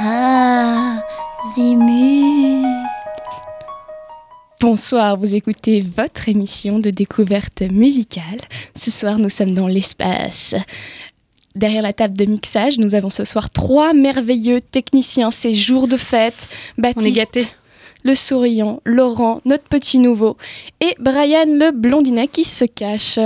Ah. Bonsoir, vous écoutez votre émission de découverte musicale. Ce soir, nous sommes dans l'espace. Derrière la table de mixage, nous avons ce soir trois merveilleux techniciens. C'est jour de fête. Baptiste, le souriant, Laurent, notre petit nouveau, et Brian, le blondinet qui se cache.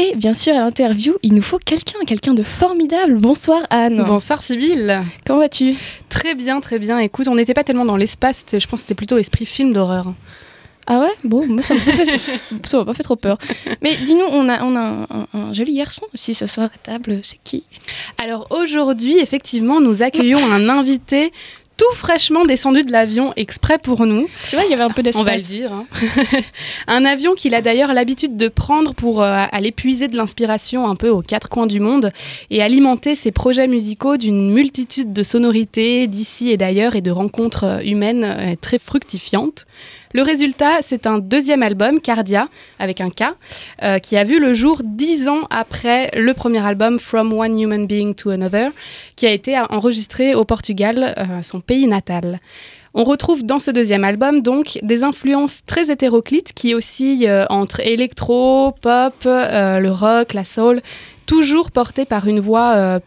Et bien sûr, à l'interview, il nous faut quelqu'un, quelqu'un de formidable. Bonsoir Anne. Bonsoir Sybille. Comment vas-tu? Très bien, très bien. Écoute, on n'était pas tellement dans l'espace, je pense que c'était plutôt esprit film d'horreur. Ah ouais? Bon, moi ça m'a pas fait, pas trop peur. Mais dis-nous, on a, on a un, un- un joli garçon aussi ce soir à table. C'est qui? Alors aujourd'hui, effectivement, nous accueillons un invité tout fraîchement descendu de l'avion exprès pour nous. Tu vois, il y avait un peu d'espace. On va le dire. hein. un avion qu'il a d'ailleurs l'habitude de prendre pour euh, aller puiser de l'inspiration un peu aux quatre coins du monde et alimenter ses projets musicaux d'une multitude de sonorités d'ici et d'ailleurs et de rencontres euh, humaines euh, très fructifiantes. Le résultat, c'est un deuxième album, Cardia, avec un K, euh, qui a vu le jour dix ans après le premier album From One Human Being to Another, qui a été enregistré au Portugal, euh, son pays natal. On retrouve dans ce deuxième album donc des influences très hétéroclites qui oscillent euh, entre électro, pop, le rock, la soul, toujours portées par une voix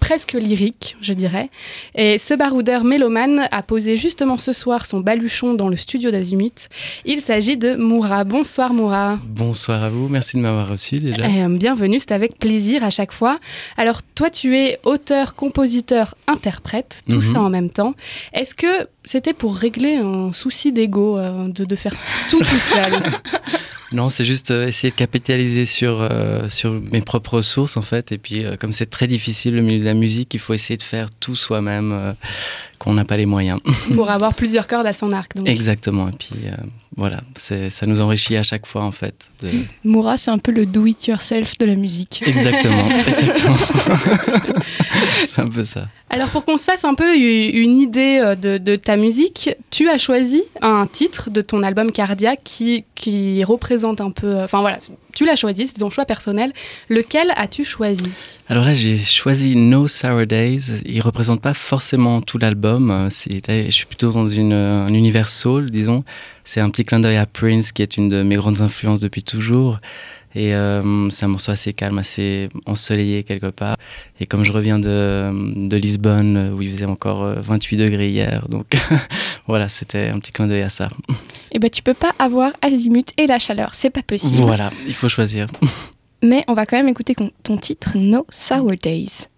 presque lyrique, je dirais. Et ce baroudeur mélomane a posé justement ce soir son baluchon dans le studio d'Azimut. Il s'agit de Moura. Bonsoir Moura. Bonsoir à vous, merci de m'avoir reçu déjà. Euh, bienvenue, c'est avec plaisir à chaque fois. Alors toi, tu es auteur, compositeur, interprète, tout Mhm. ça en même temps. Est-ce que c'était pour régler un souci d'ego euh, de, de faire tout tout seul? Non, c'est juste euh, essayer de capitaliser sur, euh, sur mes propres ressources en fait. Et puis, euh, comme c'est très difficile le milieu de la musique, il faut essayer de faire tout soi-même, euh, qu'on n'a pas les moyens. pour avoir plusieurs cordes à son arc donc. Exactement. Et puis, euh, voilà, ça nous enrichit à chaque fois en fait. de- Moura, c'est un peu le do-it-yourself de la musique. Exactement, exactement. c'est un peu ça. Alors pour qu'on se fasse un peu une idée euh, de, de ta musique, tu as choisi un titre de ton album Cardia qui, qui représente un peu... Enfin voilà, tu l'as choisi, c'est ton choix personnel. Lequel as-tu choisi? Alors là, j'ai choisi No Sour Days. Il représente pas forcément tout l'album. Euh, je suis plutôt dans une, euh, un univers soul, disons. C'est un petit clin d'œil à Prince, qui est une de mes grandes influences depuis toujours. Et euh, c'est un morceau assez calme, assez ensoleillé quelque part. Et comme je reviens de, de Lisbonne, euh, où il faisait encore euh, 28 degrés hier, donc voilà, c'était un petit clin d'œil à ça. Et ben, tu peux pas avoir Azimut et la chaleur, c'est pas possible. Voilà, il faut choisir. Mais on va quand même écouter ton titre No Sour Days.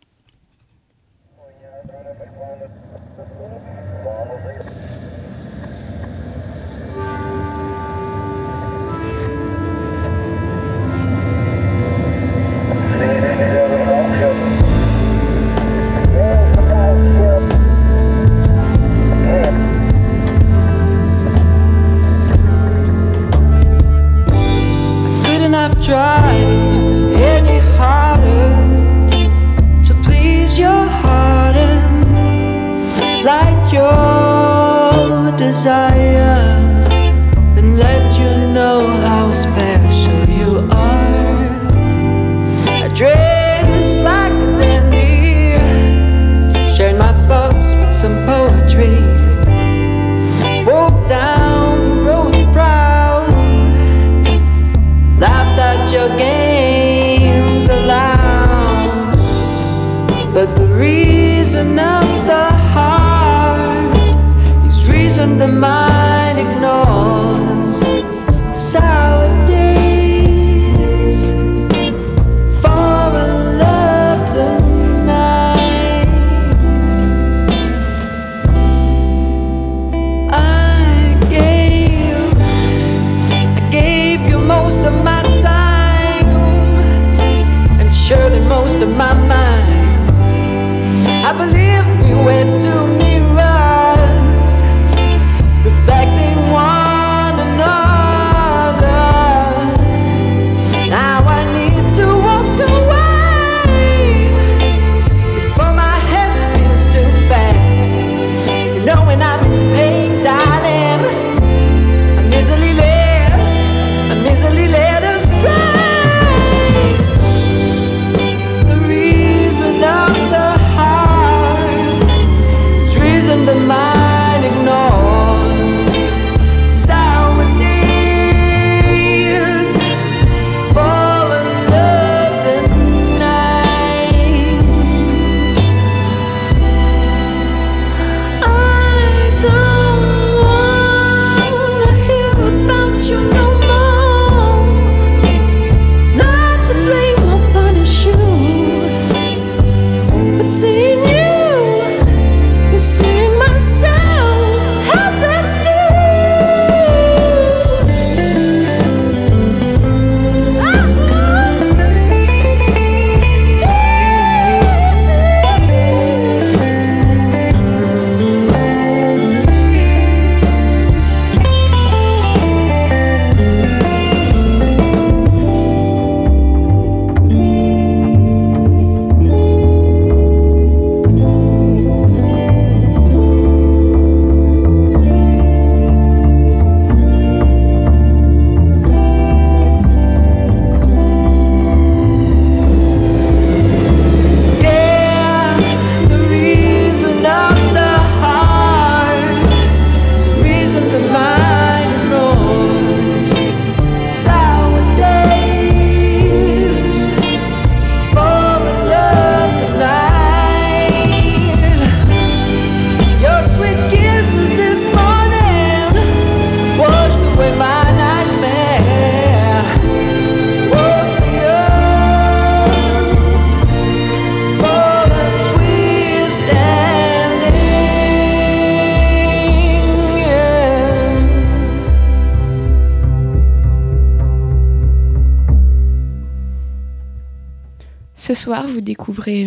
Soir, vous découvrez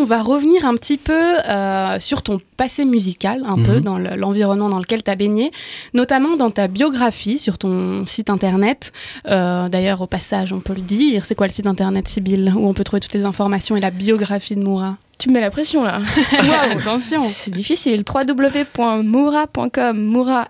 on va revenir un petit peu euh, sur ton passé musical, un peu Mhm. dans le- l'environnement dans lequel tu as baigné, notamment dans ta biographie sur ton site internet. Euh, D'ailleurs, au passage, on peut le dire, c'est quoi le site internet, Sybille, où on peut trouver toutes les informations et la biographie de Moura? Tu me mets la pression là. Waouh, attention C'est difficile. www.moura.com. Moura,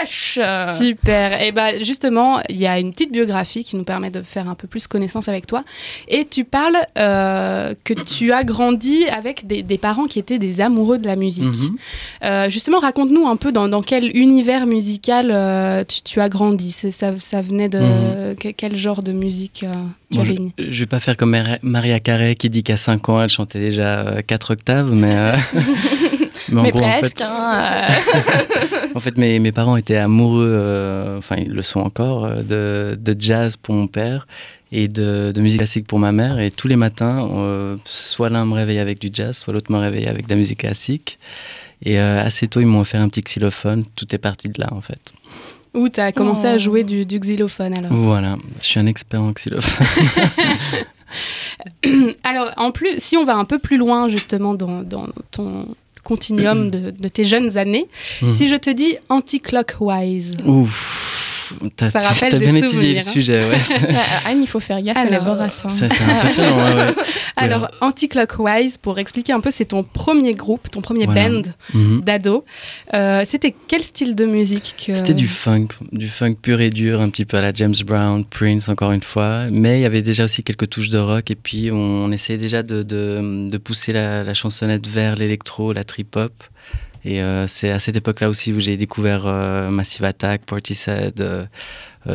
M-O-U-R-A-H. Super. Et bah justement, il y a une petite biographie qui nous permet de faire un peu plus connaissance avec toi. Et tu parles euh, que tu as grandi avec des, des parents qui étaient des amoureux de la musique. Mhm. Euh, justement, raconte-nous un peu dans, dans quel univers musical euh, tu, tu as grandi. Ça, ça venait de que- quel genre de musique euh, tu Bon, je, je vais pas faire comme Mar- Maria Carré qui dit qu'à 5 ans elle chantait déjà 4 octaves, mais, euh, mais Mais gros, en fait, presque. hein, euh. En fait, mes, mes parents étaient amoureux, euh, enfin ils le sont encore, euh, de, de jazz pour mon père et de, de musique classique pour ma mère. Et tous les matins, euh, soit l'un me réveillait avec du jazz, soit l'autre me réveillait avec de la musique classique. Et euh, assez tôt, ils m'ont offert un petit xylophone. Tout est parti de là, en fait. Où tu as commencé à Oh. jouer du, du xylophone alors Voilà, je suis un expert en xylophone. Alors, en plus, si on va un peu plus loin, justement, dans, dans ton continuum de, de tes jeunes années, Mhm. si je te dis anti-clockwise, Ouf, t'as bien étudié le hein. sujet, ouais. Ah, Anne, il faut faire gaffe, Alors, vorace. hein. Ça, c'est impressionnant, ouais, ouais. alors anti-clockwise, pour expliquer un peu, c'est ton premier groupe, ton premier Voilà. band d'ado. Euh, C'était quel style de musique que... C'était du funk, du funk pur et dur, un petit peu à la James Brown, Prince encore une fois. Mais il y avait déjà aussi quelques touches de rock et puis on, essayait déjà de, de- de pousser la, la chansonnette vers l'électro, la trip-hop. Et euh, c'est à cette époque-là aussi où j'ai découvert euh, Massive Attack, Portishead, euh,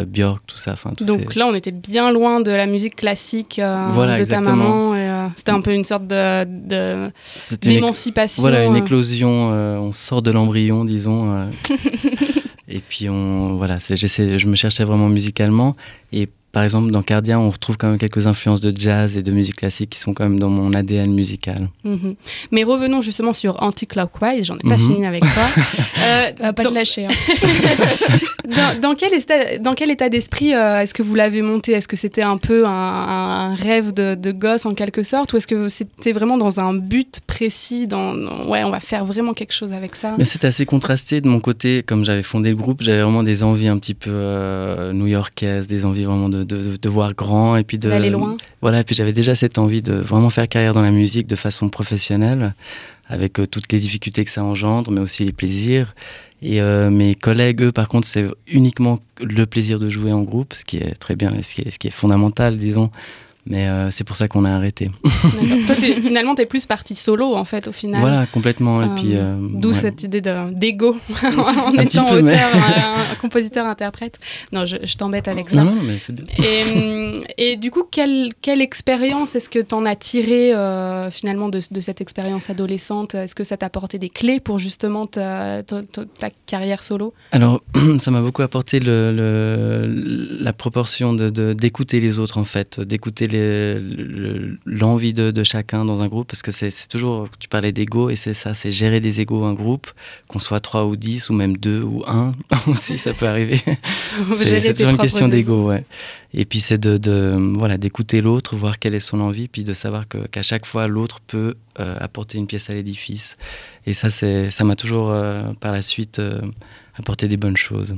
Björk, tout ça. Enfin, Donc ces- là, on était bien loin de la musique classique euh, Voilà, de exactement. ta maman. euh, C'était un peu une sorte de- de- c'était une, d'émancipation. voilà, une éclosion. euh, on sort de l'embryon, disons. et puis on, voilà, c'est- j'essaie- je me cherchais vraiment musicalement. Et par exemple, dans Cardia, on retrouve quand même quelques influences de jazz et de musique classique qui sont quand même dans mon ADN musical. Mhm. Mais revenons justement sur anti-clockwise, j'en ai pas Mhm. fini avec toi. Euh, On va pas dans, te lâcher. hein. dans- dans quel état, dans quel état d'esprit euh, est-ce que vous l'avez monté? Est-ce que c'était un peu un, un rêve de, de gosse en quelque sorte? Ou est-ce que c'était vraiment dans un but précis dans, dans- Ouais, on va faire vraiment quelque chose avec ça? Mais c'était assez contrasté de mon côté, comme j'avais fondé le groupe, j'avais vraiment des envies un petit peu euh, new-yorkaises, des envies vraiment de, de, de voir grand et puis de D'aller loin Voilà, et puis j'avais déjà cette envie de vraiment faire carrière dans la musique de façon professionnelle, avec euh, toutes les difficultés que ça engendre, mais aussi les plaisirs. Et euh, mes collègues, eux, par contre, c'est uniquement le plaisir de jouer en groupe, ce qui est très bien et ce qui est, ce qui est fondamental, disons. Mais euh, c'est pour ça qu'on a arrêté. Toi, finalement, t'es plus parti solo en fait au final. Voilà, complètement. Et Euh, puis, euh, D'où ouais. cette idée de- d'ego en Un étant peu, auteur, mais- un compositeur-interprète. Non, je, je t'embête avec ça. Non, non, mais c'est bien. Et, et du coup, quelle, quelle expérience est-ce que tu en as tiré finalement de, de cette expérience adolescente? Est-ce que ça t'a apporté des clés pour justement ta, ta- ta- ta carrière solo? Alors, ça m'a beaucoup apporté le, le- la proportion de- de- d'écouter les autres, en fait, d'écouter les- le- l'envie de, de chacun dans un groupe, parce que c'est toujours, tu parlais d'ego, et c'est ça, c'est gérer des égos un groupe, qu'on soit trois ou dix, ou même deux ou un, aussi, ça peut arriver. C'est toujours une question d'ego, ouais. Et puis c'est de, de- voilà d'écouter l'autre, voir quelle est son envie, puis de savoir qu'à chaque fois l'autre peut euh, apporter une pièce à l'édifice. Et ça, c'est ça m'a toujours euh, par la suite euh, apporté des bonnes choses,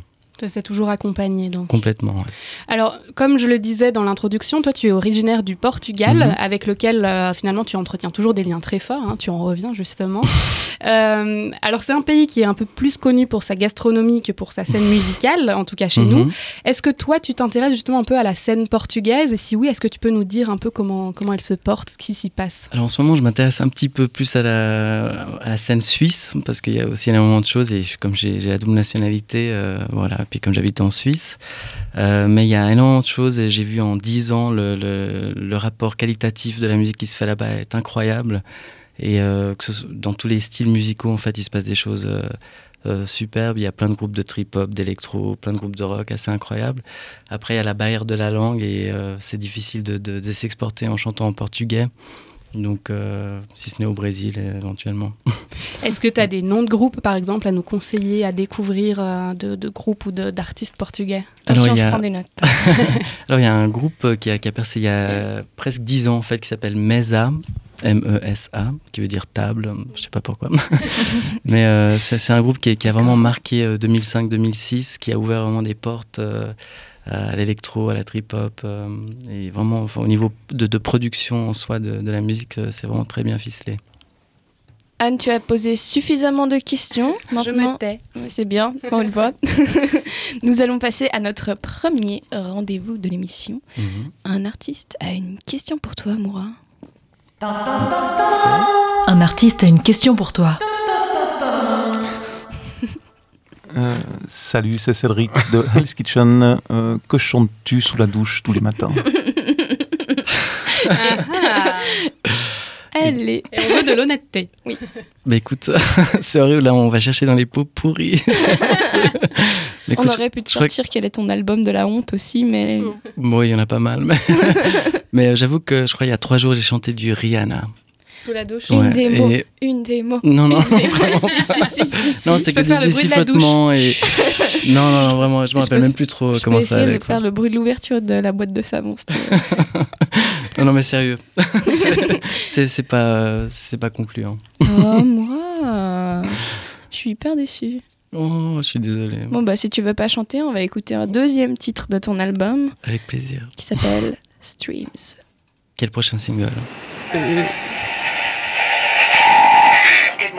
Ça toujours accompagné donc. complètement. ouais. Alors, comme je le disais dans l'introduction, toi tu es originaire du Portugal, Mhm. avec lequel euh, finalement tu entretiens toujours des liens très forts, hein, tu en reviens justement. Euh, alors c'est un pays qui est un peu plus connu pour sa gastronomie que pour sa scène musicale, en tout cas chez nous. Mhm. Est-ce que toi tu t'intéresses justement un peu à la scène portugaise? Et si oui, est-ce que tu peux nous dire un peu comment, comment elle se porte, ce qui s'y passe? Alors en ce moment, je m'intéresse un petit peu plus à la, à la scène suisse, parce qu'il y a aussi énormément de choses, et comme j'ai j'ai la double nationalité, euh, voilà, puis comme j'habite en Suisse, euh, mais il y a énormément de choses, et j'ai vu en 10 ans le, rapport qualitatif de la musique qui se fait là-bas est incroyable, et euh, dans tous les styles musicaux, en fait, il se passe des choses euh, superbes, il y a plein de groupes de trip-hop, d'électro, plein de groupes de rock assez incroyables. Après, il y a la barrière de la langue, et c'est difficile de s'exporter en chantant en portugais. Donc, euh, si ce n'est au Brésil, éventuellement. Est-ce que tu as des noms de groupes, par exemple, à nous conseiller, à découvrir euh, de, de groupes ou d'artistes portugais? Attention, Alors, il y je a- prends des notes. Alors, il y a un groupe euh, qui a, qui a percé il y a presque 10 ans, en fait, qui s'appelle Mesa, M-E-S-A, qui veut dire table, je sais pas pourquoi. Mais euh, c'est c'est un groupe qui, qui a vraiment marqué euh, 2005-2006, qui a ouvert vraiment des portes euh, à l'électro, à la trip-hop. euh, et vraiment, enfin, au niveau de, de production en soi de, de la musique, euh, c'est vraiment très bien ficelé. Anne, tu as posé suffisamment de questions. Je me tais. C'est bien, on le voit. Nous allons passer à notre premier rendez-vous de l'émission. Mhm. Un artiste a une question pour toi, Moura. Un artiste a une question pour toi. Euh, salut, c'est Cédric de Hell's Kitchen. Euh, que chantes-tu sous la douche tous les matins Elle est. Et on veut de l'honnêteté. Bah écoute, sérieux, là, on va chercher dans les pots pourris. Mais On aurait pu te sortir quel est ton album de la honte aussi, mais Mm. Bon, il y en a pas mal. Mais, mais euh, j'avoue que je crois il y a trois jours, j'ai chanté du Rihanna. Sous la douche. une démo, et- une démo. Non, non. si, si, si, si, si. non, Je c'était que des, des bruit de la douche. sifflotements et. non, non, non, vraiment, je me Je rappelle même plus trop Je comment ça essayer allait. de quoi. faire le bruit de l'ouverture de la boîte de savon. Non, non, mais sérieux. C'est- pas, c'est pas concluant. oh, moi Je suis hyper déçue. Oh, je suis désolé. Bon, bah, si tu veux pas chanter, on va écouter un deuxième titre de ton album Avec plaisir. qui s'appelle Streams. Quel prochain single? Good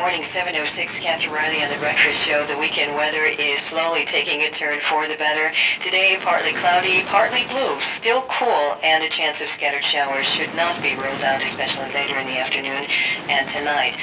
morning, 706 Kathy Riley on the Breakfast Show. The weekend weather is slowly taking a turn for the better. Today, partly cloudy, partly blue, still cool, and a chance of scattered showers should not be ruled out, especially later in the afternoon and tonight.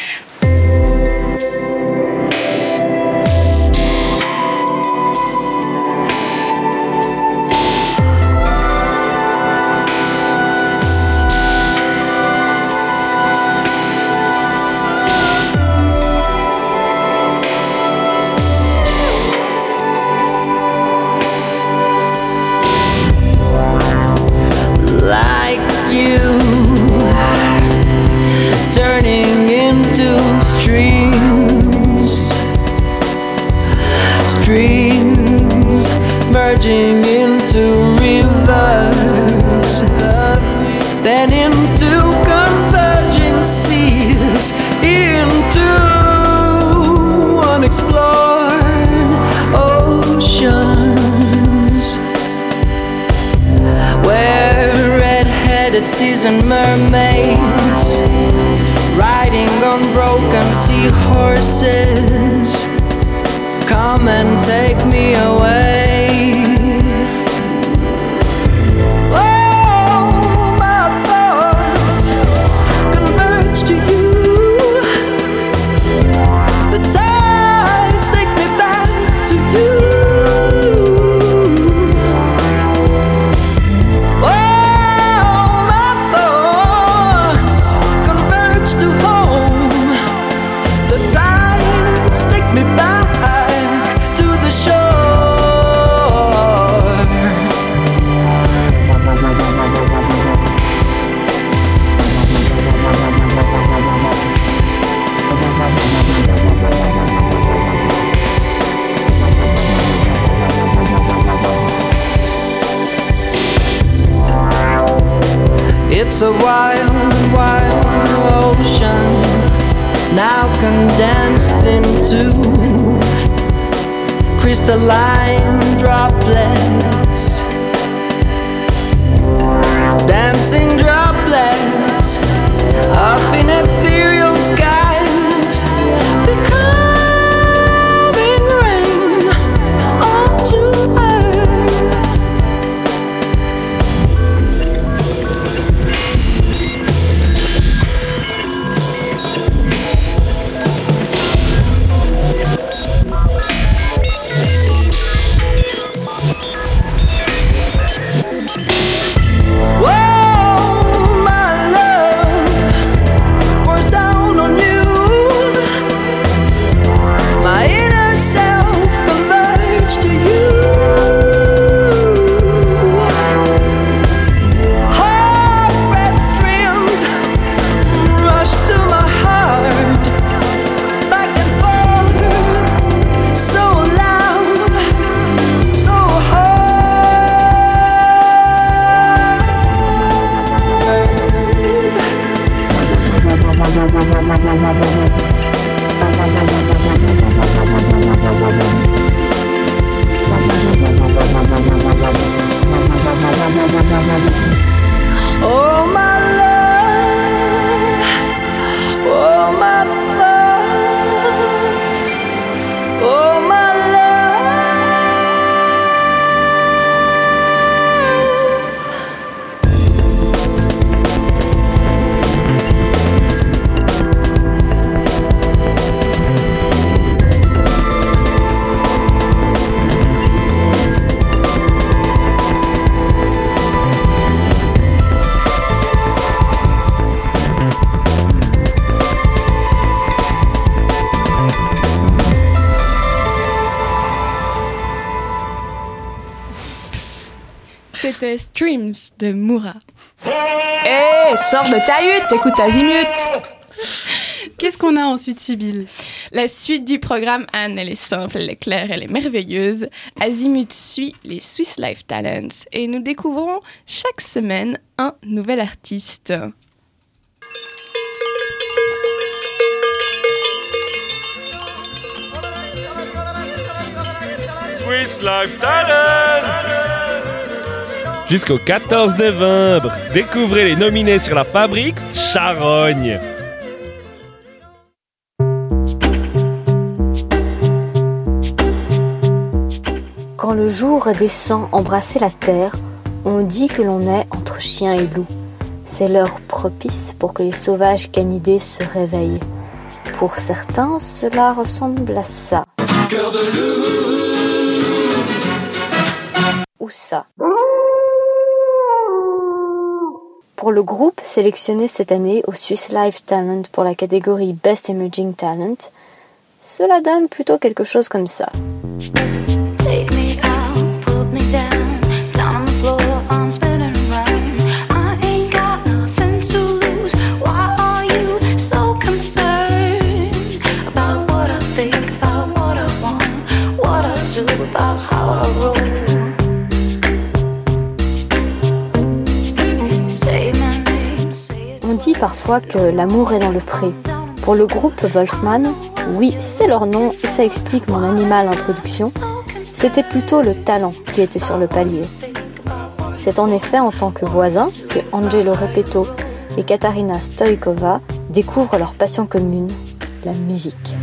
Red-headed seasoned mermaids riding on broken seahorses. Come and take me away do crystalline. Sors de ta hutte, écoute Azimut Qu'est-ce qu'on a ensuite, Sibylle? La suite du programme, Anne, elle est simple, elle est claire, elle est merveilleuse. Azimut suit les Swiss Life Talents et nous découvrons chaque semaine un nouvel artiste. Swiss Life Talent Jusqu'au 14 novembre, découvrez les nominés sur la Fabrique Charogne. Quand le jour descend embrasser la terre, on dit que l'on est entre chien et loup. C'est l'heure propice pour que les sauvages canidés se réveillent. Pour certains, cela ressemble à ça. Cœur de loup. Ou ça. Pour le groupe sélectionné cette année au Swiss Live Talent pour la catégorie Best Emerging Talent, cela donne plutôt quelque chose comme ça. Dit parfois que l'amour est dans le pré. Pour le groupe Wolfman, oui, c'est leur nom et ça explique mon animal introduction. C'était plutôt le talent qui était sur le palier. C'est en effet en tant que voisins que Angelo Repetto et Katarina Stoikova découvrent leur passion commune, la musique.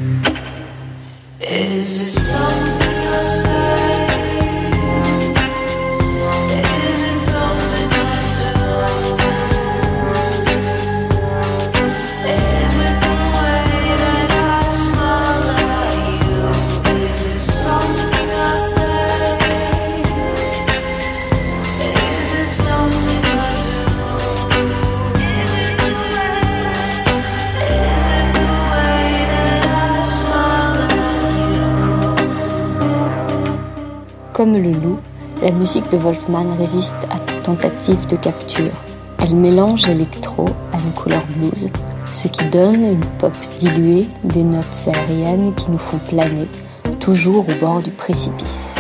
Comme le loup, la musique de Wolfman résiste à toute tentative de capture. Elle mélange l'électro à une couleur blues, ce qui donne une pop diluée des notes aériennes qui nous font planer, toujours au bord du précipice.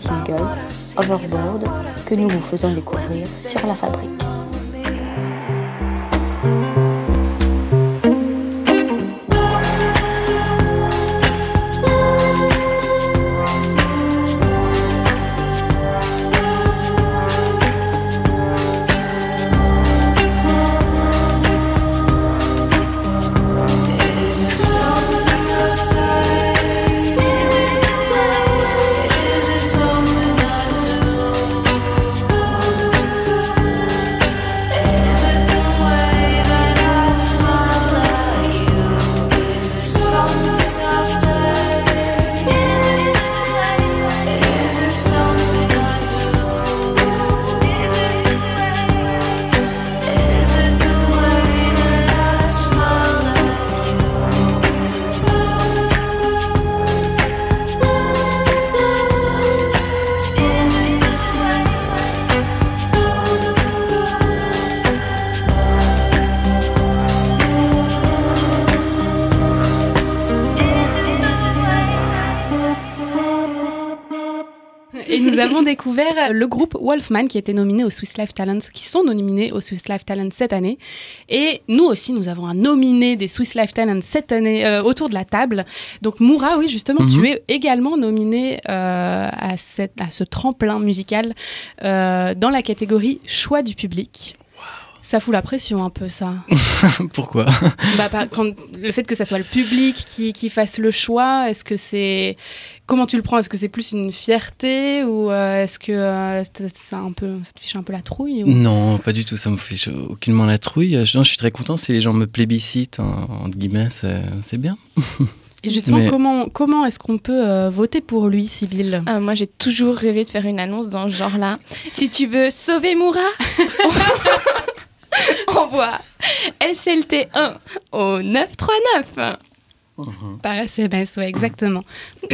Single, Overboard, que nous vous faisons découvrir sur la fabrique. Découvert le groupe Wolfman qui était nominé au Swiss Life Talents, qui sont nominés au Swiss Life Talents cette année. Et nous aussi, nous avons un nominé des Swiss Life Talents cette année euh, autour de la table. Donc Moura, oui, justement, Mhm. tu es également nominé euh, à, cette, à ce tremplin musical euh, dans la catégorie choix du public. Ça fout la pression un peu, ça. Pourquoi bah, par- quand, le fait que ça soit le public qui, qui fasse le choix, est-ce que c'est. Comment tu le prends? Est-ce que c'est plus une fierté ou euh, est-ce que euh, c'est- c'est un peu, ça te fiche un peu la trouille ou- Non, pas du tout, ça me fiche aucunement la trouille. Je, non, je suis très content si les gens me plébiscitent, en- entre guillemets, c'est bien. Et justement, Mais- comment, comment est-ce qu'on peut euh, voter pour lui, Sybille? Ah, moi, j'ai toujours rêvé de faire une annonce dans ce genre-là. Si tu veux sauver Moura, envoie SLT1 au 939. Par SMS, ouais, exactement.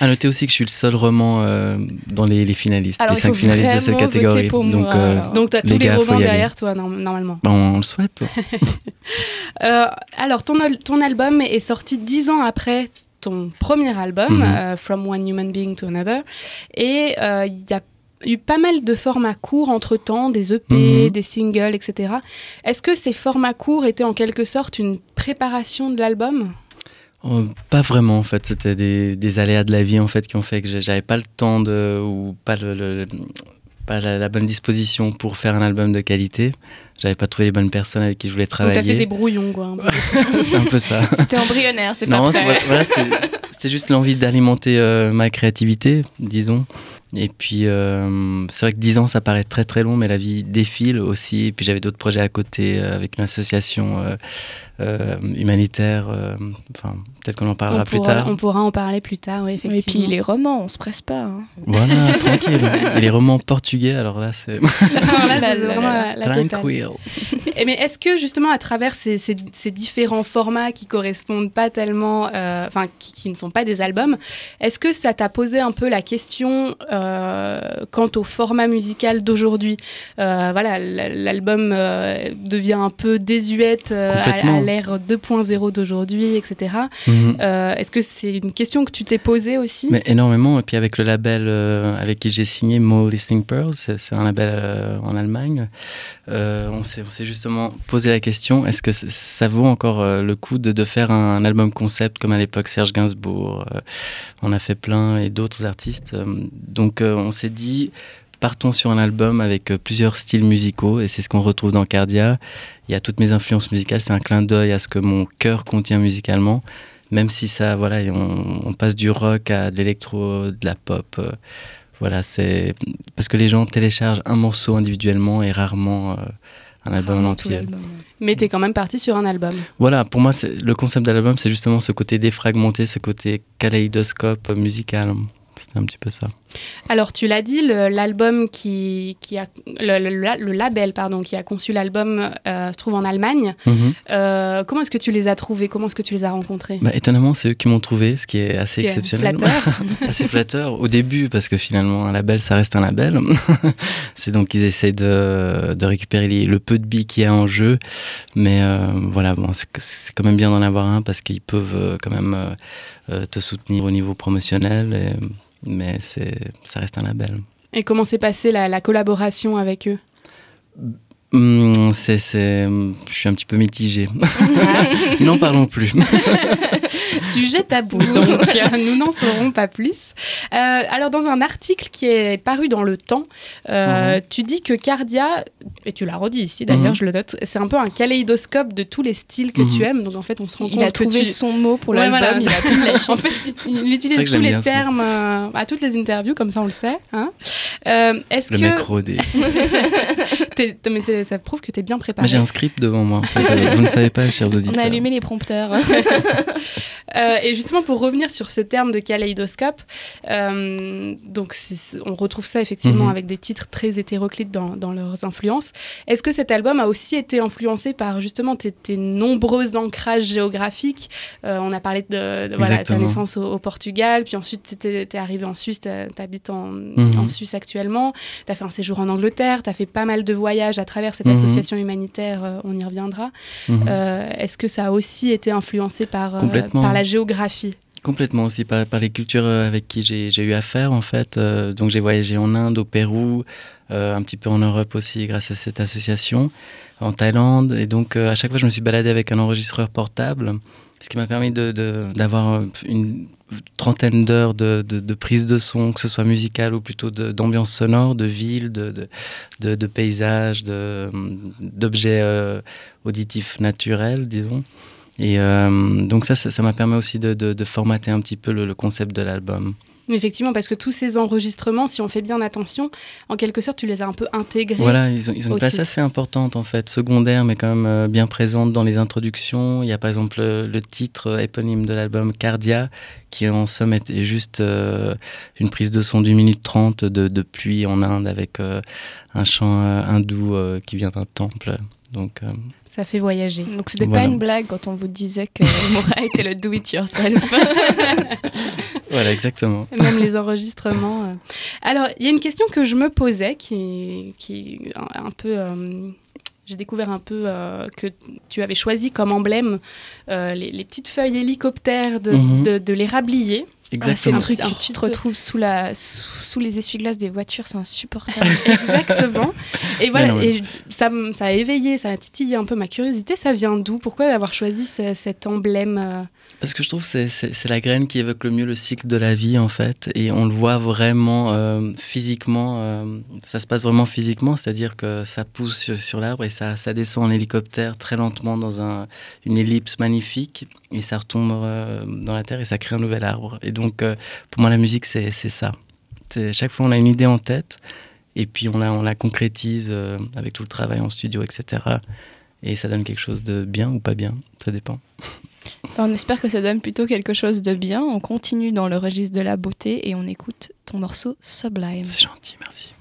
À noter aussi que je suis le seul roman euh, dans les, les finalistes, Alors, les cinq finalistes de cette catégorie. Donc, euh. Donc, tu as tous les gars, romans derrière toi, norm- normalement. ben, on le souhaite. Euh, alors, ton, ton album est sorti dix ans après ton premier album, Mhm. From One Human Being to Another. Et il y a eu pas mal de formats courts entre-temps, des EP, Mhm. des singles, etc. Est-ce que ces formats courts étaient en quelque sorte une préparation de l'album? Oh, pas vraiment en fait, c'était des, des aléas de la vie en fait qui ont fait que j'avais pas le temps de ou pas le, le- pas la, la bonne disposition pour faire un album de qualité. J'avais pas trouvé les bonnes personnes avec qui je voulais Donc, tu as fait travailler. des brouillons, quoi. c'est un peu ça. C'était embryonnaire, c'était pas Non, c'est- prêt. voilà, voilà, c'est- c'était juste l'envie d'alimenter euh, ma créativité, disons. Et puis, euh, c'est vrai que 10 ans, ça paraît très très long, mais la vie défile aussi. Et puis, j'avais d'autres projets à côté euh, avec une association euh, euh, humanitaire. euh, Enfin, peut-être qu'on en parlera on, plus pourra, tard. on pourra en parler plus tard, oui, Et effectivement. puis les romans, on se presse pas. hein. Voilà, tranquille. Et les romans portugais, alors là, c'est Alors là, Là, c'est vraiment là, la, la totale. Et mais est-ce que justement à travers ces, ces- ces différents formats qui correspondent pas tellement, euh, enfin qui, qui ne sont pas des albums, est-ce que ça t'a posé un peu la question euh, quant au format musical d'aujourd'hui? Euh, Voilà, l'album devient un peu désuète à, l'ère 2.0 d'aujourd'hui, etc. Mhm. Est-ce que c'est une question que tu t'es posée aussi? Mais énormément. Et puis avec le label avec qui j'ai signé, Mo Listening Pearls, c'est un label en Allemagne, on on s'est justement posé la question est-ce que ça vaut encore euh, le coup de, de faire un, album concept comme à l'époque Serge Gainsbourg euh, On a fait plein et d'autres artistes. euh, donc on s'est dit partons sur un album avec plusieurs styles musicaux et c'est ce qu'on retrouve dans Cardia. Il y a toutes mes influences musicales, c'est un clin d'œil à ce que mon cœur contient musicalement même si ça, voilà, on, passe du rock à de l'électro, de la pop. voilà, c'est parce que les gens téléchargent un morceau individuellement et rarement un album en entier. l'album. Mais t'es quand même parti sur un album. Voilà, pour moi, le concept de l'album, c'est justement ce côté défragmenté, ce côté kaléidoscope musical. C'était un petit peu ça. Alors, tu l'as dit, le- l'album qui, qui a le, le- la- le label pardon qui a conçu l'album euh, se trouve en Allemagne. Mhm. Euh, comment est-ce que tu les as trouvés? Comment est-ce que tu les as rencontrés? Bah, étonnamment, c'est eux qui m'ont trouvé, ce qui est assez est exceptionnel. flatteur. assez flatteur au début, parce que finalement, un label, ça reste un label. c'est donc qu'ils essaient de, de récupérer les- le peu de billes qu'il y a en jeu. Mais euh, voilà, bon, c'est quand même bien d'en avoir un parce qu'ils peuvent quand même te soutenir au niveau promotionnel. et- mais ça reste un label. Et comment s'est passée la, la collaboration avec eux? Hum, c'est, c'est, je suis un petit peu mitigé. N'en parlons plus. Sujet tabou, donc nous n'en saurons pas plus. Euh, alors, dans un article qui est paru dans Le Temps, euh, tu dis que Cardia, et tu l'as redit ici d'ailleurs, Mhm. je le note, c'est un peu un kaléidoscope de tous les styles que Mhm. tu aimes. Donc, en fait, on se rend Il compte a que trouvé tu... son mot pour Ouais, l'album, voilà. il a pu en fait, il, il utilise tous les termes euh, à toutes les interviews, comme ça on le sait. hein. Euh, Est-ce Le que... mec rodé. Mais c'est- ça prouve que tu es bien préparé. j'ai un script devant moi. en fait. Vous ne savez pas, chers auditeurs. On a allumé les prompteurs. Euh, et justement, pour revenir sur ce terme de kaléidoscope, euh, donc on retrouve ça effectivement Mhm. avec des titres très hétéroclites dans, dans leurs influences. Est-ce que cet album a aussi été influencé par justement tes, tes nombreux ancrages géographiques Euh, On a parlé de, de, voilà, ta naissance au, au Portugal, puis ensuite tu es, arrivé en Suisse, tu habites en, Mhm. en Suisse actuellement, tu as fait un séjour en Angleterre, tu as fait pas mal de voyages à travers cette Mhm. association humanitaire, euh, on y reviendra. Mhm. Euh, Est-ce que ça a aussi été influencé par, euh, par la géographie? Complètement aussi par, par les cultures avec qui j'ai eu affaire en fait. Donc j'ai voyagé en Inde, au Pérou, un petit peu en Europe aussi grâce à cette association, en Thaïlande. Et donc à chaque fois je me suis baladé avec un enregistreur portable, ce qui m'a permis d'avoir euh, une trentaine d'heures de, prise de son, que ce soit musicale ou plutôt d'ambiance sonore, de ville, de, de, paysages, d'objets euh, auditifs naturels, disons. Et euh, donc ça, ça m'a permis aussi de, formater un petit peu le concept de l'album. Effectivement, parce que tous ces enregistrements, si on fait bien attention, en quelque sorte, tu les as un peu intégrés. Voilà, ils ont, ils ont une place titre. assez importante en fait, secondaire mais quand même euh, bien présente dans les introductions. Il y a par exemple le, le titre euh, éponyme de l'album Cardia, qui en somme est juste euh, une prise de son d'une minute trente de, de pluie en Inde avec euh, un chant hindou euh, qui vient d'un temple. Donc euh, Ça fait voyager. Donc c'était Voilà. pas une blague quand on vous disait que Moura était le do-it-yourself. voilà, exactement. Même les enregistrements. euh. Alors, il y a une question que je me posais qui, qui est un, un peu. euh, j'ai découvert un peu euh, que tu avais choisi comme emblème euh, les, les petites feuilles hélicoptères de, de, de l'érablier. Ah, c'est Exactement. un truc que tu te retrouves sous, la, sous, sous les essuie-glaces des voitures, c'est insupportable. Exactement. Et voilà, et ça, a éveillé, ça a titillé un peu ma curiosité. Ça vient d'où? Pourquoi avoir choisi ce- cet emblème euh, Parce que je trouve que c'est- la graine qui évoque le mieux le cycle de la vie en fait, et on le voit vraiment euh, physiquement. euh, ça se passe vraiment physiquement, c'est-à-dire que ça pousse sur, l'arbre et ça, ça descend en hélicoptère très lentement dans un, une ellipse magnifique, et ça retombe euh, dans la terre et ça crée un nouvel arbre. Et donc pour moi la musique c'est ça. Chaque fois on a une idée en tête, et puis on la, on la concrétise avec tout le travail en studio, etc. Et ça donne quelque chose de bien ou pas bien, ça dépend. On espère que ça donne plutôt quelque chose de bien. On continue dans le registre de la beauté et on écoute ton morceau Sublime. C'est gentil, merci.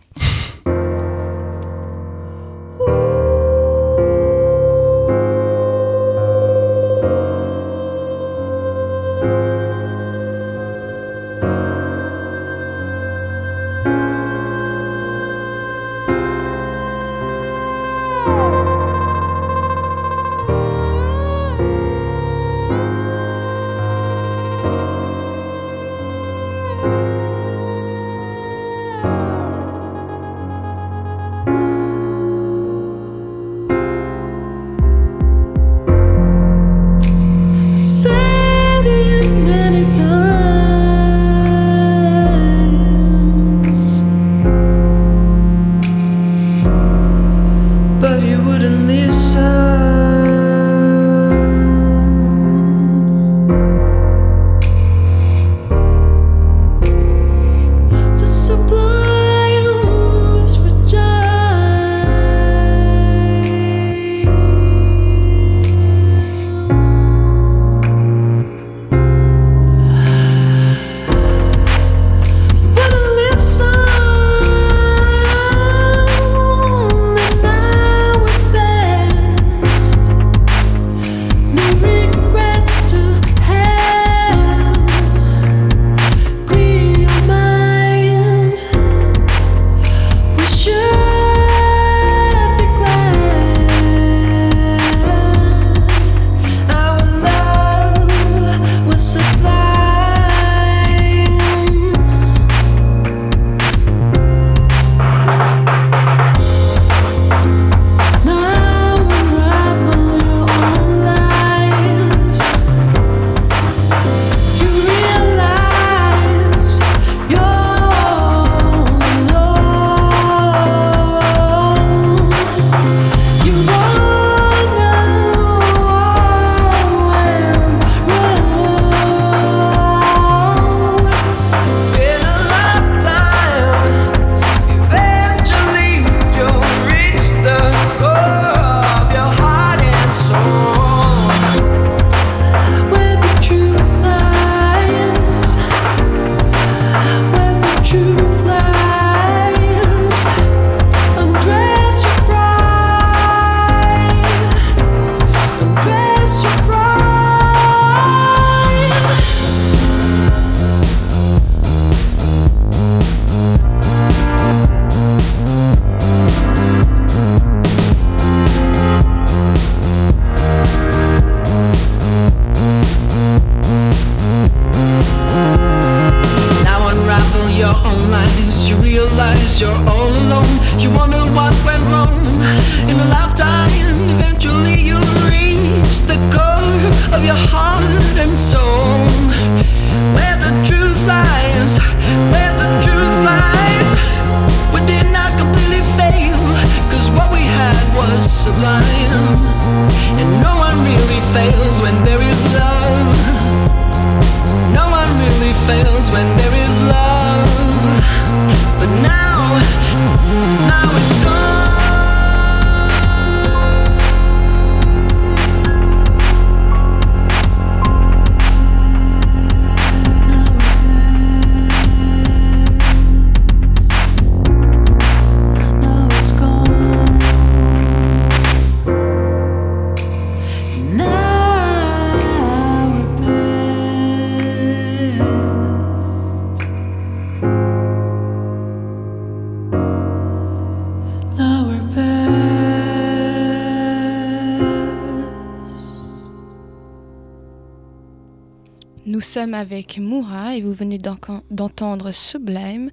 Sommes avec Moura et vous venez d'en- d'entendre Sublime,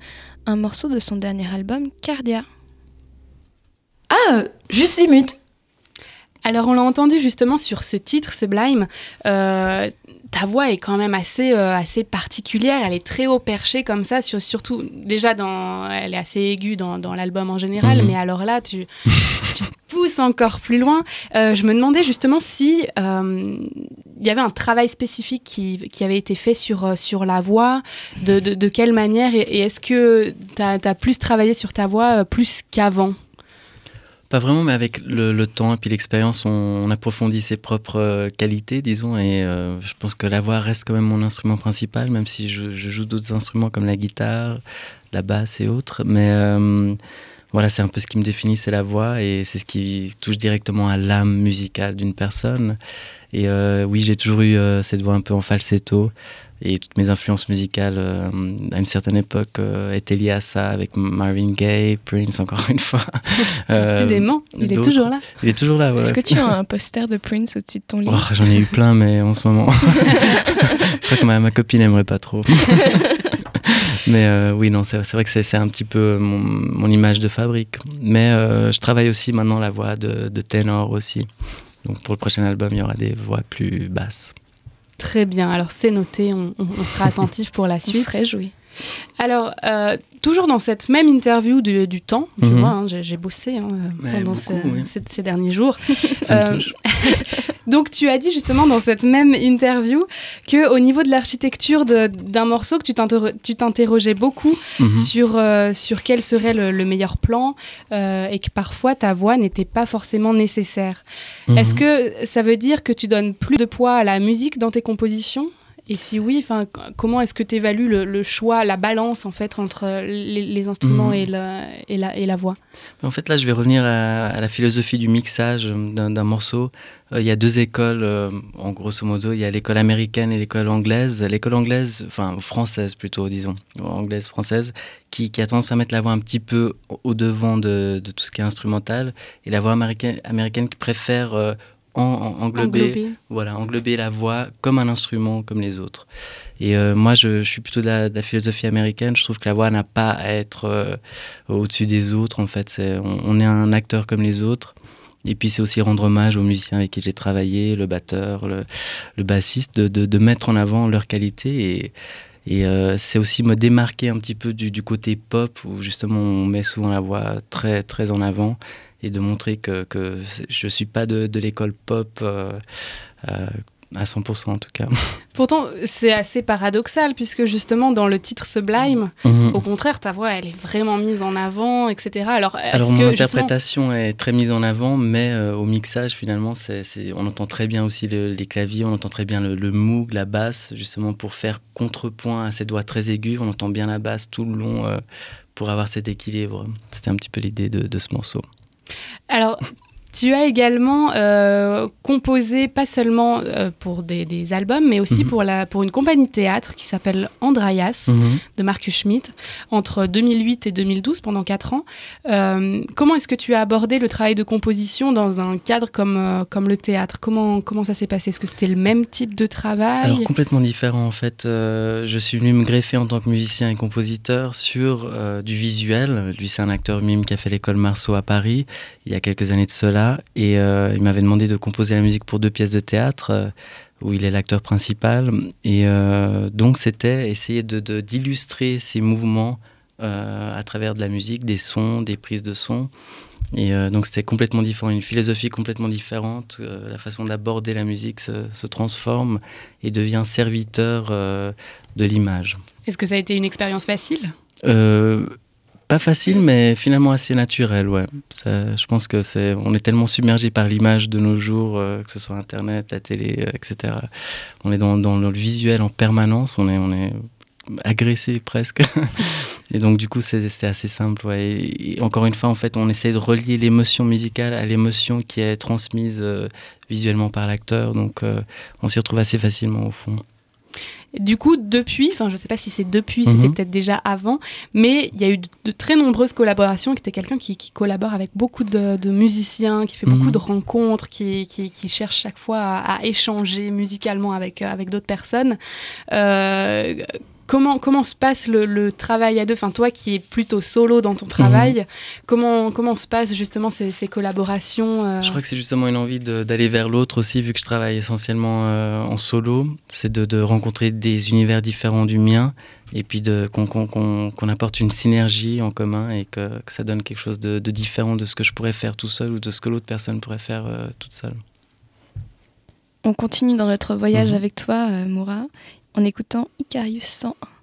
un morceau de son dernier album Cardia. Ah, juste 10 minutes. Alors on l'a entendu justement sur ce titre, Sublime. Euh, ta voix est quand même assez, euh, assez particulière, elle est très haut perchée comme ça, sur, surtout déjà dans, elle est assez aiguë dans, dans l'album en général, Mhm. mais alors là tu, tu pousses encore plus loin. Euh, je me demandais justement si euh, il y avait un travail spécifique qui, qui avait été fait sur, sur la voix, de, de, de quelle manière, et, et est-ce que tu as, plus travaillé sur ta voix plus qu'avant? Pas vraiment, mais avec le, temps et puis l'expérience, on, on approfondit ses propres euh, qualités, disons. Et euh, je pense que la voix reste quand même mon instrument principal, même si je, joue d'autres instruments comme la guitare, la basse et autres. Mais euh, voilà, c'est un peu ce qui me définit, c'est la voix et c'est ce qui touche directement à l'âme musicale d'une personne. Et oui, j'ai toujours eu cette voix un peu en falsetto. Et toutes mes influences musicales, euh, à une certaine époque, euh, étaient liées à ça, avec Marvin Gaye, Prince, encore une fois. Décidément, il est toujours là. Il est toujours là, ouais. Est-ce que tu as un poster de Prince au-dessus de ton lit? Oh, J'en ai eu plein, mais en ce moment, je crois que ma, ma copine aimerait pas trop. mais euh, oui, non, c'est vrai que c'est c'est un petit peu mon, mon image de fabrique. Mais euh, je travaille aussi maintenant la voix de, de ténor aussi. Donc pour le prochain album, il y aura des voix plus basses. Très bien, alors c'est noté, on, on- on sera attentif pour la On suite. se réjouit. Alors, euh, toujours dans cette même interview du, du temps, tu Mhm. vois, hein, j'ai bossé hein, Ouais, pendant beaucoup, ce- oui. ces, ces derniers jours. Ça me Euh, touche. Donc, tu as dit justement dans cette même interview que au niveau de l'architecture d'un morceau, que tu t'inter- tu t'interrogeais beaucoup Mhm. sur, euh, sur quel serait le, le meilleur plan euh, et que parfois ta voix n'était pas forcément nécessaire. Est-ce Mhm. que ça veut dire que tu donnes plus de poids à la musique dans tes compositions? Et si oui, comment est-ce que tu évalues le, le choix, la balance en fait entre les, les instruments Mhm. et, la, et, la, et la voix? En fait, là, je vais revenir à, à la philosophie du mixage d'un d'un morceau. Euh, il y a deux écoles, euh, en grosso modo. Il y a l'école américaine et l'école anglaise. L'école anglaise, enfin française plutôt, disons, anglaise-française, qui, qui a tendance à mettre la voix un petit peu au- au-devant de, de tout ce qui est instrumental. Et la voix américaine, américaine qui préfère euh, en- en- englober, voilà, englober la voix comme un instrument, comme les autres. Et euh, moi, je, je suis plutôt de la, de la philosophie américaine. Je trouve que la voix n'a pas à être euh, au-dessus des autres. En fait, on, on est un acteur comme les autres. Et puis, c'est aussi rendre hommage aux musiciens avec qui j'ai travaillé, le batteur, le, le bassiste, de, de, de mettre en avant leur qualité. Et, et euh, c'est aussi me démarquer un petit peu du, du côté pop, où justement on met souvent la voix très, très en avant, et de montrer que, que je ne suis pas de, de l'école pop euh, euh, à 100% en tout cas. Pourtant, c'est assez paradoxal puisque justement dans le titre Sublime, Mhm. au contraire, ta voix elle est vraiment mise en avant, etc. Alors, Alors que mon justement- interprétation est très mise en avant, mais euh, au mixage finalement, c'est- on entend très bien aussi le- les claviers, on entend très bien le, le moog, la basse, justement pour faire contrepoint à ces doigts très aigus, on entend bien la basse tout le long euh, pour avoir cet équilibre. C'était un petit peu l'idée de, de ce morceau. Alors, tu as également euh, composé pas seulement euh, pour des, des albums, mais aussi Mhm. pour, la, pour une compagnie de théâtre qui s'appelle Andrayas, Mhm. de Marcus Schmitt, entre 2008 et 2012, pendant 4 ans. Euh, comment est-ce que tu as abordé le travail de composition dans un cadre comme, comme le théâtre? Comment, comment ça s'est passé? Est-ce que c'était le même type de travail? Alors complètement différent en fait. Je suis venu me greffer en tant que musicien et compositeur sur du visuel. Lui c'est un acteur mime qui a fait l'école Marceau à Paris il y a quelques années de cela et euh, il m'avait demandé de composer la musique pour deux pièces de théâtre euh, où il est l'acteur principal et euh, donc c'était essayer de, d'illustrer ces mouvements à travers de la musique, des sons, des prises de son Et euh, donc c'était complètement différent, une philosophie complètement différente. Euh, la façon d'aborder la musique se, se transforme et devient serviteur euh, de l'image. Est-ce que ça a été une expérience facile? Pas facile, mais finalement assez naturel, ouais. Je pense que c'est, on est tellement submergé par l'image de nos jours, euh, que ce soit Internet, la télé, euh, etc. On est dans, le visuel en permanence, on est, on est agressé presque. et donc du coup, c'est, assez simple, ouais. Encore une fois, en fait, on essaie de relier l'émotion musicale à l'émotion qui est transmise euh, visuellement par l'acteur, donc on s'y retrouve assez facilement au fond. Du coup, depuis, enfin je sais pas si c'est depuis, c'était Mhm. peut-être déjà avant, mais il y a eu de, de très nombreuses collaborations, qui était quelqu'un qui, qui collabore avec beaucoup de, de musiciens, qui fait beaucoup Mhm. de rencontres, qui, qui, qui cherche chaque fois à, à échanger musicalement avec, euh, avec d'autres personnes. Euh, Comment, comment se passe le, le travail à deux? Enfin, toi qui es plutôt solo dans ton travail, comment, comment se passent justement ces, ces collaborations euh, Je crois que c'est justement une envie d'aller vers l'autre aussi, vu que je travaille essentiellement euh, en solo. C'est de, de rencontrer des univers différents du mien et puis de- qu'on apporte une synergie en commun et que, que ça donne quelque chose de, de différent de ce que je pourrais faire tout seul ou de ce que l'autre personne pourrait faire euh, toute seule. On continue dans notre voyage Mhm. avec toi, euh, Moura, en écoutant Icarius 101.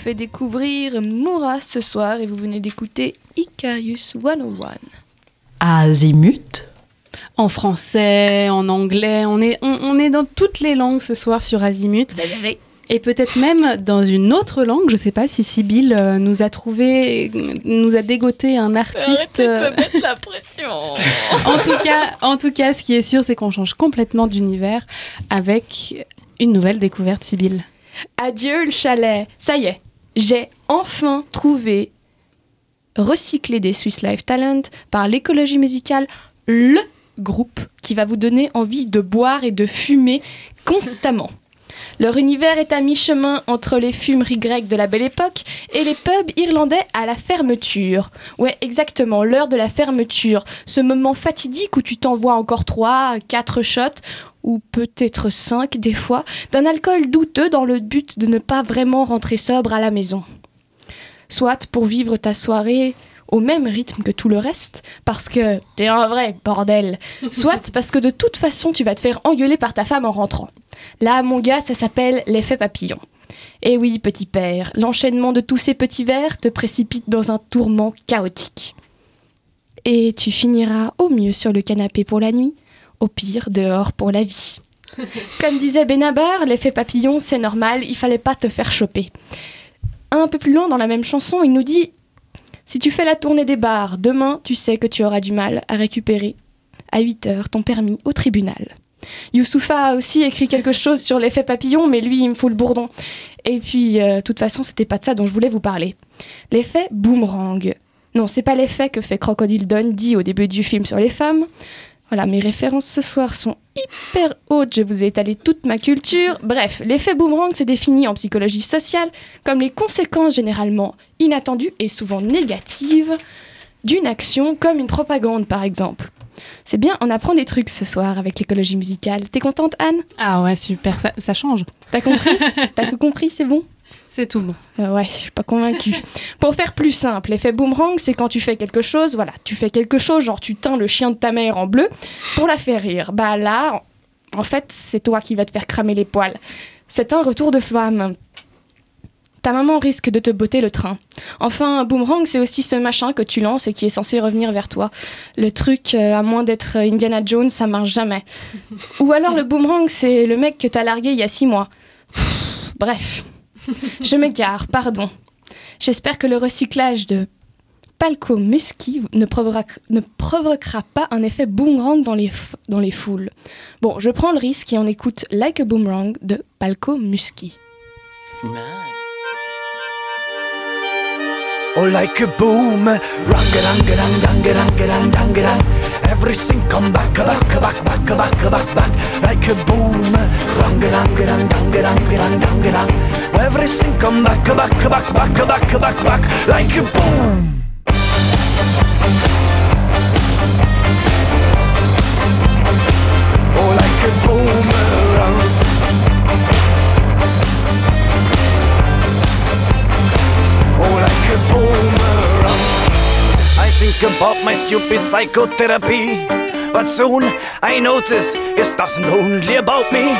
Fait découvrir Moura ce soir et vous venez d'écouter Icarius 101. Azimut En français, en anglais, on est, on, on est dans toutes les langues ce soir sur Azimut. Et peut-être même dans une autre langue, je sais pas si Sybille euh, nous a trouvé, nous a dégoté un artiste. euh, mettre la pression. en tout cas, en tout cas, ce qui est sûr, c'est qu'on change complètement d'univers avec une nouvelle découverte, Sybille. Adieu le chalet. Ça y est, j'ai enfin trouvé recyclé des Swiss Life Talent par l'écologie musicale le groupe qui va vous donner envie de boire et de fumer constamment. Leur univers est à mi-chemin entre les fumeries grecques de la belle époque et les pubs irlandais à la fermeture. Ouais, exactement, l'heure de la fermeture. Ce moment fatidique où tu t'envoies encore 3, 4 shots, ou peut-être 5 des fois, d'un alcool douteux dans le but de ne pas vraiment rentrer sobre à la maison. Soit pour vivre ta soirée au même rythme que tout le reste, parce que t'es un vrai bordel. Soit parce que de toute façon tu vas te faire engueuler par ta femme en rentrant. Là, mon gars, ça s'appelle l'effet papillon. Et oui, petit père, l'enchaînement de tous ces petits vers te précipite dans un tourment chaotique. Et tu finiras au mieux sur le canapé pour la nuit, au pire dehors pour la vie. Comme disait Benabar, l'effet papillon, c'est normal, il fallait pas te faire choper. Un peu plus loin dans la même chanson, il nous dit Si tu fais la tournée des bars, demain, tu sais que tu auras du mal à récupérer à 8 heures ton permis au tribunal. Youssoufa a aussi écrit quelque chose sur l'effet papillon, mais lui, il me fout le bourdon. Et puis, euh, de toute façon, c'était pas de ça dont je voulais vous parler. L'effet boomerang. Non, c'est pas l'effet que fait Crocodile Dundee au début du film sur les femmes. Voilà, mes références ce soir sont hyper hautes, je vous ai étalé toute ma culture. Bref, l'effet boomerang se définit en psychologie sociale comme les conséquences généralement inattendues et souvent négatives d'une action comme une propagande par exemple. C'est bien, on apprend des trucs ce soir avec l'écologie musicale. T'es contente Anne? Ah ouais, super, ça, ça change. T'as compris? T'as tout compris, c'est bon? C'est tout bon. Euh, ouais, je suis pas convaincue. Pour faire plus simple, l'effet boomerang, c'est quand tu fais quelque chose, voilà, tu fais quelque chose, genre tu teins le chien de ta mère en bleu pour la faire rire. Bah là, en- fait, c'est toi qui vas te faire cramer les poils. C'est un retour de flamme. Ta maman risque de te botter le train. Enfin, un boomerang, c'est aussi ce machin que tu lances et qui est censé revenir vers toi. Le truc, euh, à moins d'être Indiana Jones, ça marche jamais. Ou alors le boomerang, c'est le mec que t'as largué il y a six mois. Bref, je m'égare, pardon. J'espère que le recyclage de Palco Musky ne provoquera, pas un effet boomerang dans les, dans les foules. Bon, je prends le risque et on écoute Like a Boomerang de Palco Musky. or like a boom. Rang a rang a rang rang a rang a rang rang a rang. Everything come back a back a back back a back a back back like a boom. Rang a rang a rang rang a rang a rang rang a rang. Everything come back a back a back back a back a back back like a boom. Oh, like a boom. About my stupid psychotherapy. But soon I notice it doesn't only about me.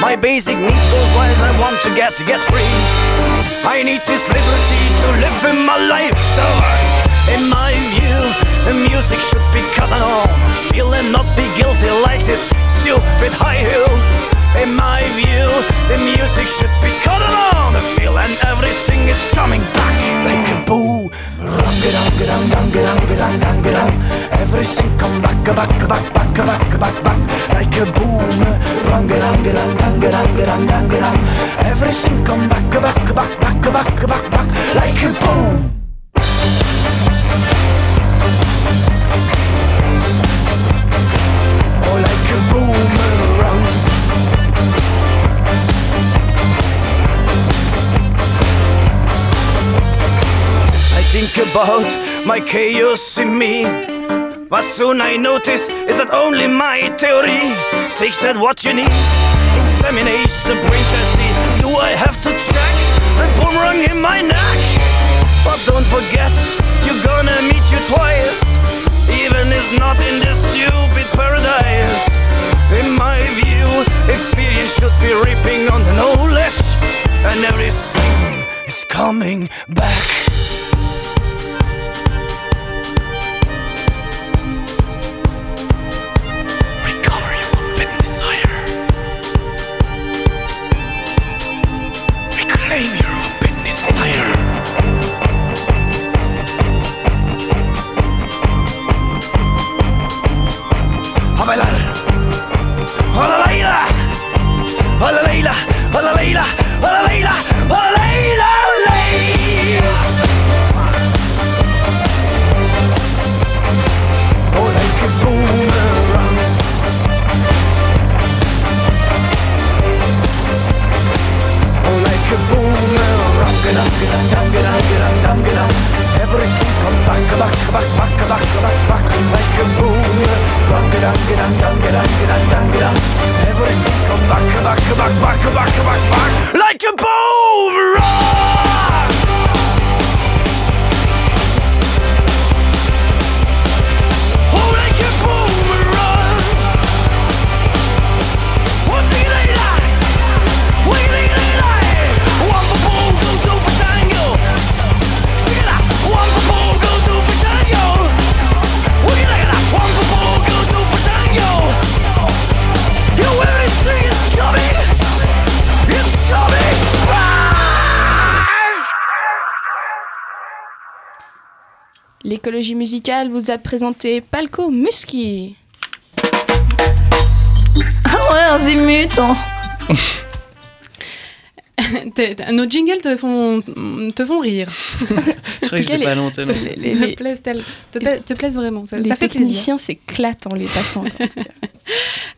My basic need goes while I want to get get free. I need this liberty to live in my life. So in my view, the music should be cut on. Feel and not be guilty like this stupid high hill. In my view, the music should be cut on. The feel and everything is coming back like a boo. Everything come back, back, back, back, back, back, back, like a boom. Everything come back, back, back, back, back, back, back, like a boom. Oh, like a boomerang. Think about my chaos in me. But soon I notice is that only my theory takes that what you need. Examinates the brain see do I have to check the boomerang in my neck? But don't forget, you're gonna meet you twice. Even is not in this stupid paradise. In my view, experience should be reaping on the knowledge, and everything is coming back. blame you. Musicale vous a présenté Palco Musky. Ah ouais, un zimut hein. Nos jingles te font, te font rire. Je crois que j'étais pas long tellement. les- les- te, les- plaisent tel- te, pla- te plaisent vraiment. Ça, Les ça fait techniciens s'éclatent en les passant. en tout cas.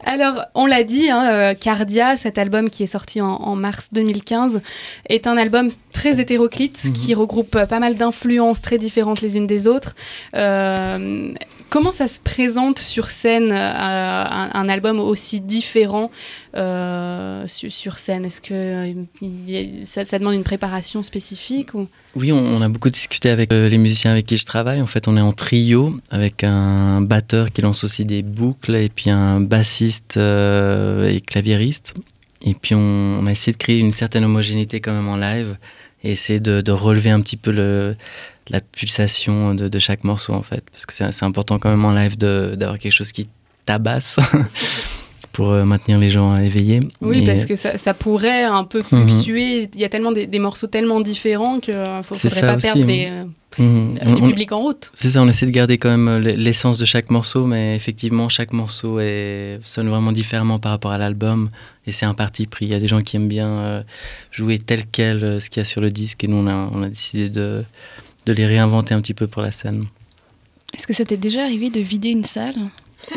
Alors, on l'a dit, hein, euh, Cardia, cet album qui est sorti en, en mars 2015, est un album très hétéroclite Mhm. qui regroupe euh, pas mal d'influences très différentes les unes des autres. Euh, comment ça se présente sur scène, euh, un, un album aussi différent euh, su- sur scène? Est-ce que euh, ça, demande une préparation spécifique ou... Oui, on, a beaucoup discuté avec euh, les musiciens avec qui je travaille. En fait, on est en trio avec un batteur qui lance aussi des boucles et puis un bassiste et claviériste. Et puis on, a essayé de créer une certaine homogénéité quand même en live et essayer de, relever un petit peu la pulsation de, de chaque morceau en fait. Parce que c'est important quand même en live d'avoir quelque chose qui tabasse pour euh, maintenir les gens éveillés. Oui, Et- parce que ça, ça pourrait un peu fluctuer. Il y a tellement des, des morceaux tellement différents qu'il ne C'est faudrait ça pas aussi, perdre des, euh, Mhm. des On- on- publics en route. C'est ça, on essaie de garder quand même euh, l'essence de chaque morceau, mais effectivement, chaque morceau est, sonne vraiment différemment par rapport à l'album. Et c'est un parti pris. Il y a des gens qui aiment bien euh, jouer tel quel euh, ce qu'il y a sur le disque, et nous, on a, on a décidé de, de les réinventer un petit peu pour la scène. Est-ce que ça t'est déjà arrivé de vider une salle?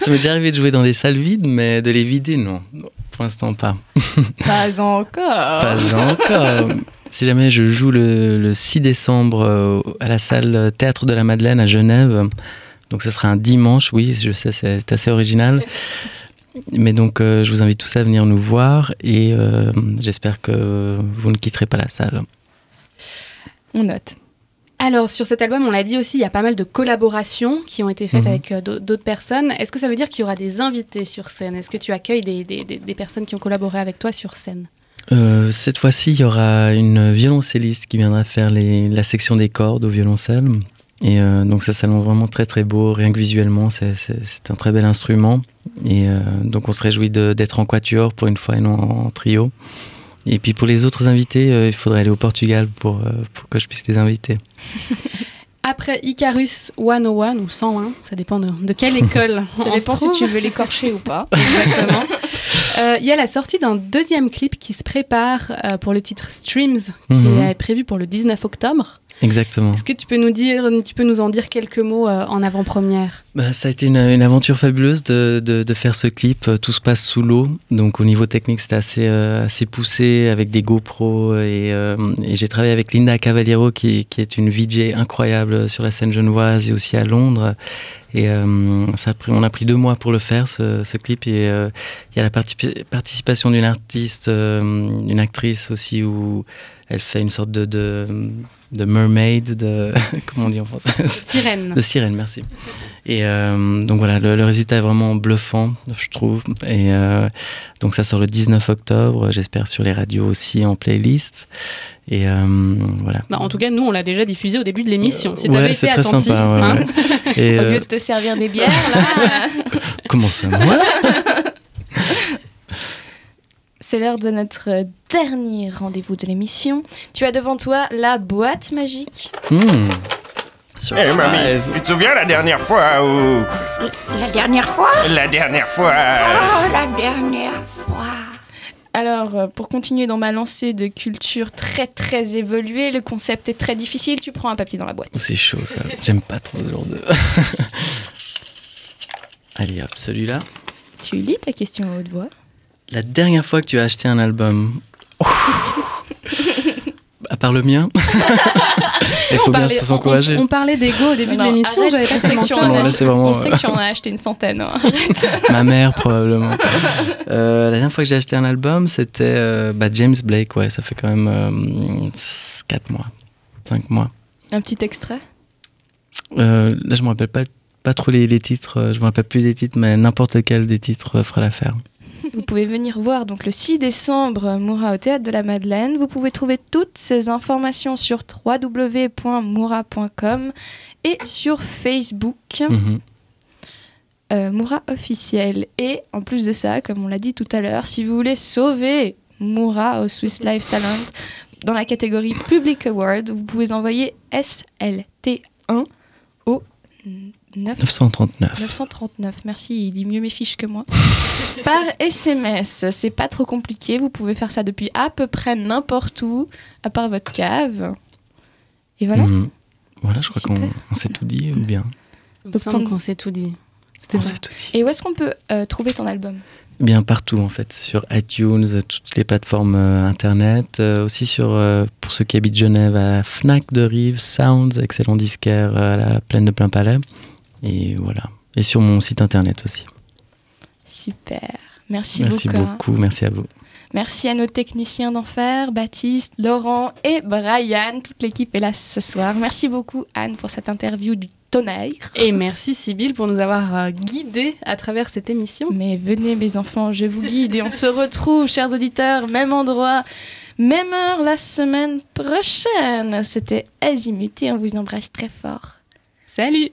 Ça m'est déjà arrivé de jouer dans des salles vides, mais de les vider, non. Pour l'instant, pas. Pas encore. Pas encore. Si jamais je joue le, le 6 décembre euh, à la salle Théâtre de la Madeleine à Genève, donc ce sera un dimanche, oui, je sais, c'est assez original. Mais donc, euh, je vous invite tous à venir nous voir et euh, j'espère que vous ne quitterez pas la salle. On note. Alors, sur cet album, on l'a dit aussi, il y a pas mal de collaborations qui ont été faites Mhm. avec euh, d'au- d'autres personnes. Est-ce que ça veut dire qu'il y aura des invités sur scène? Est-ce que tu accueilles des, des- des- des personnes qui ont collaboré avec toi sur scène? Euh, cette fois-ci, il y aura une violoncelliste qui viendra faire les- la section des cordes au violoncelle. Et euh, donc ça s'annonce vraiment très très beau, rien que visuellement, c'est- un très bel instrument. Et euh, donc on se réjouit d'être en quatuor pour une fois et non en, trio. Et puis pour les autres invités, euh, il faudrait aller au Portugal pour, euh, pour que je puisse les inviter. Après Icarus 101 ou 101, ça dépend de, de quelle école. Ça on dépend se si tu veux l'écorcher ou pas. Exactement. Euh, Il y a la sortie d'un deuxième clip qui se prépare euh, pour le titre Streams, qui Mhm. est prévu pour le 19 octobre. Exactement. Est-ce que tu peux nous dire, tu peux nous en dire quelques mots euh, en avant-première? Bah, ça a été une, une aventure fabuleuse de, de- de faire ce clip. Euh, Tout se passe sous l'eau, donc au niveau technique c'était assez, euh, assez poussé avec des GoPros et, euh, et j'ai travaillé avec Linda Cavaliero qui, qui est une VJ incroyable incroyable sur la scène genevoise et aussi à Londres. Et euh, ça a pris, on a pris deux mois pour le faire, ce, ce clip. Et euh, il y a la participation d'une artiste, euh, une actrice aussi, où elle fait une sorte de, de, de mermaid, de. Comment on dit en français? Sirène. De sirène, merci. Et euh, donc voilà, le, le résultat est vraiment bluffant, je trouve. Et euh, donc ça sort le 19 octobre, j'espère sur les radios aussi en playlist. Et euh, voilà. Bah, en tout cas, nous, on l'a déjà diffusé au début de l'émission. Si c'est été très attentif. sympa, ouais, hein. ouais. Et, Au euh, lieu de te servir des bières, là. Comment ça moi C'est l'heure de notre dernier rendez-vous de l'émission. Tu as devant toi la boîte magique. Mamie, Surprise. tu te souviens la dernière fois où... La dernière fois? La dernière fois... Oh, la dernière fois. Alors, euh, pour continuer dans ma lancée de culture très très évoluée, le concept est très difficile. Tu prends un papier dans la boîte. C'est chaud ça. J'aime pas trop ce genre de. Allez hop, celui-là. Tu lis ta question à haute voix. La dernière fois que tu as acheté un album. à part le mien. Il faut On bien parlait- se s'encourager. On, on parlait d'ego au début de l'émission, j'avais on pas sait que commenté. tu en Non, là, c'est vraiment, On sait euh, que tu en as acheté une centaine. hein. Ma mère probablement. Euh, la dernière fois que j'ai acheté un album, c'était euh, bah, James Blake. Ouais, ça fait quand même 4 mois, 5 mois. Un petit extrait? Euh, là, je me rappelle pas, pas trop les, les titres. euh, Je me rappelle plus des titres, mais n'importe lequel des titres euh, fera l'affaire. Vous pouvez venir voir donc le 6 décembre Moura au théâtre de la Madeleine. Vous pouvez trouver toutes ces informations sur www.moura.com et sur Facebook Mhm. euh, Moura officiel. Et en plus de ça, comme on l'a dit tout à l'heure, si vous voulez sauver Moura au Swiss Life Talent dans la catégorie Public Award, vous pouvez envoyer SLT1 au 9 939. 939, merci, il lit mieux mes fiches que moi. Par SMS, c'est pas trop compliqué, vous pouvez faire ça depuis à peu près n'importe où, à part votre cave. Et voilà. Mhm. Voilà, je crois qu'on on s'est tout dit ou bien. Semble qu'on s'est tout dit. C'était On vrai. s'est tout dit. Et où est-ce qu'on peut euh, trouver ton album? Bien partout en fait, sur iTunes, toutes les plateformes euh, internet, euh, aussi sur, euh, pour ceux qui habitent Genève, à Fnac de Rive, Sounds, excellent disquaire euh, à la plaine de Plein Palais. Et voilà. Et sur mon site internet aussi. Super. Merci, Merci beaucoup. beaucoup, merci à vous. Merci à nos techniciens d'enfer, Baptiste, Laurent et Brian. Toute l'équipe est là ce soir. Merci beaucoup, Anne, pour cette interview du tonnerre. Et merci Sybille pour nous avoir euh, guidés à travers cette émission. Mais venez, mes enfants, je vous guide et on se retrouve, chers auditeurs, même endroit, même heure la semaine prochaine. C'était Azimut et on vous embrasse très fort. Salut